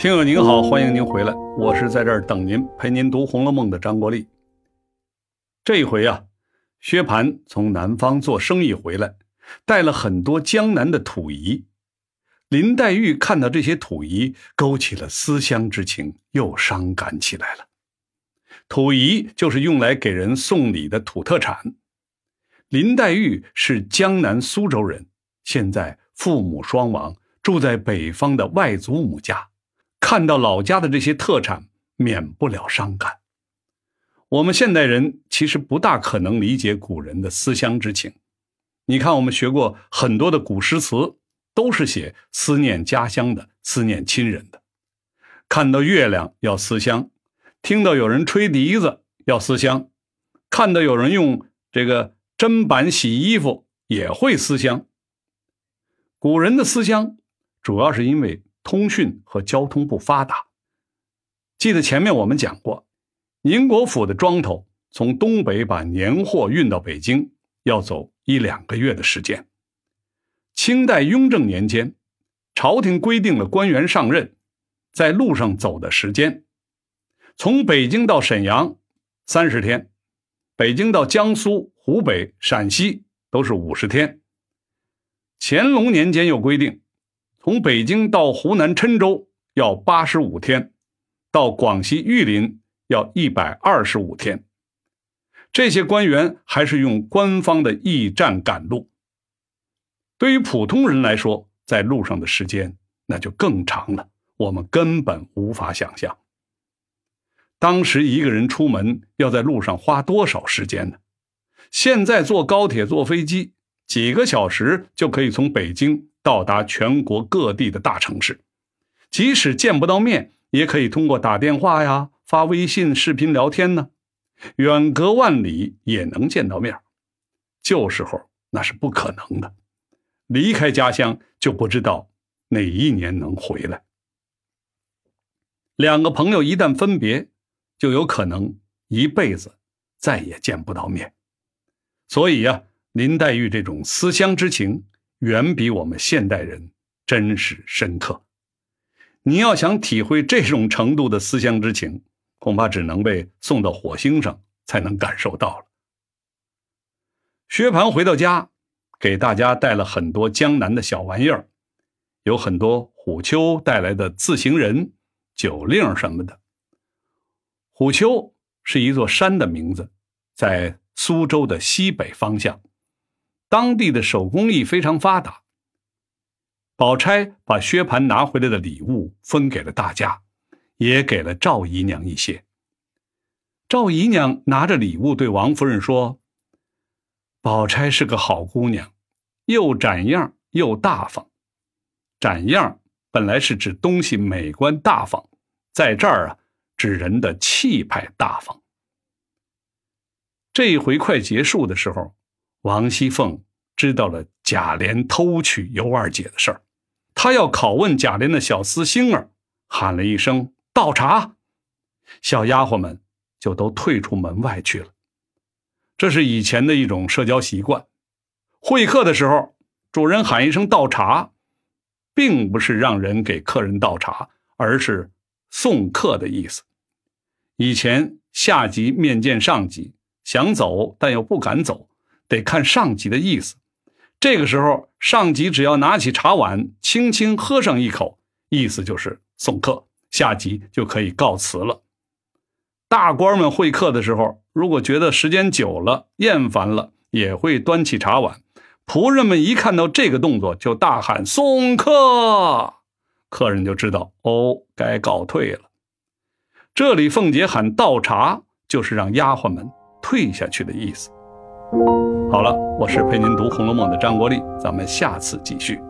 听友您好，欢迎您回来，我是在这儿等您，陪您读《红楼梦》的张国立。这一回啊，薛蟠从南方做生意回来，带了很多江南的土仪。林黛玉看到这些土仪，勾起了思乡之情，又伤感起来了。土仪就是用来给人送礼的土特产。林黛玉是江南苏州人，现在父母双亡，住在北方的外祖母家。看到老家的这些特产，免不了伤感。我们现代人其实不大可能理解古人的思乡之情。你看，我们学过很多的古诗词，都是写思念家乡的、思念亲人的。看到月亮要思乡，听到有人吹笛子要思乡，看到有人用这个砧板洗衣服也会思乡。古人的思乡，主要是因为。通讯和交通不发达。记得前面我们讲过，宁国府的庄头从东北把年货运到北京，要走一两个月的时间。清代雍正年间，朝廷规定了官员上任在路上走的时间，从北京到沈阳三十天，北京到江苏、湖北、陕西都是五十天。乾隆年间又规定。从北京到湖南郴州要八十五天，到广西玉林要一百二十五天。这些官员还是用官方的驿站赶路。对于普通人来说，在路上的时间那就更长了，我们根本无法想象。当时一个人出门要在路上花多少时间呢？现在坐高铁、坐飞机，几个小时就可以从北京。到达全国各地的大城市，即使见不到面，也可以通过打电话呀、发微信、视频聊天呢。远隔万里也能见到面。旧时候那是不可能的，离开家乡就不知道哪一年能回来。两个朋友一旦分别，就有可能一辈子再也见不到面。所以呀，林黛玉这种思乡之情。远比我们现代人真实深刻。你要想体会这种程度的思乡之情，恐怕只能被送到火星上才能感受到了。薛蟠回到家，给大家带了很多江南的小玩意儿，有很多虎丘带来的自行人、酒令什么的。虎丘是一座山的名字，在苏州的西北方向。当地的手工艺非常发达。宝钗把薛蟠拿回来的礼物分给了大家，也给了赵姨娘一些。赵姨娘拿着礼物对王夫人说：“宝钗是个好姑娘，又展样又大方。展样本来是指东西美观大方，在这儿啊，指人的气派大方。这一回快结束的时候。”王熙凤知道了贾琏偷娶尤二姐的事儿，她要拷问贾琏的小厮星儿，喊了一声“倒茶”，小丫鬟们就都退出门外去了。这是以前的一种社交习惯。会客的时候，主人喊一声“倒茶”，并不是让人给客人倒茶，而是送客的意思。以前下级面见上级，想走但又不敢走。得看上级的意思，这个时候上级只要拿起茶碗，轻轻喝上一口，意思就是送客，下级就可以告辞了。大官们会客的时候，如果觉得时间久了厌烦了，也会端起茶碗。仆人们一看到这个动作，就大喊送客，客人就知道哦，该告退了。这里凤姐喊倒茶，就是让丫鬟们退下去的意思。好了，我是陪您读《红楼梦》的张国立，咱们下次继续。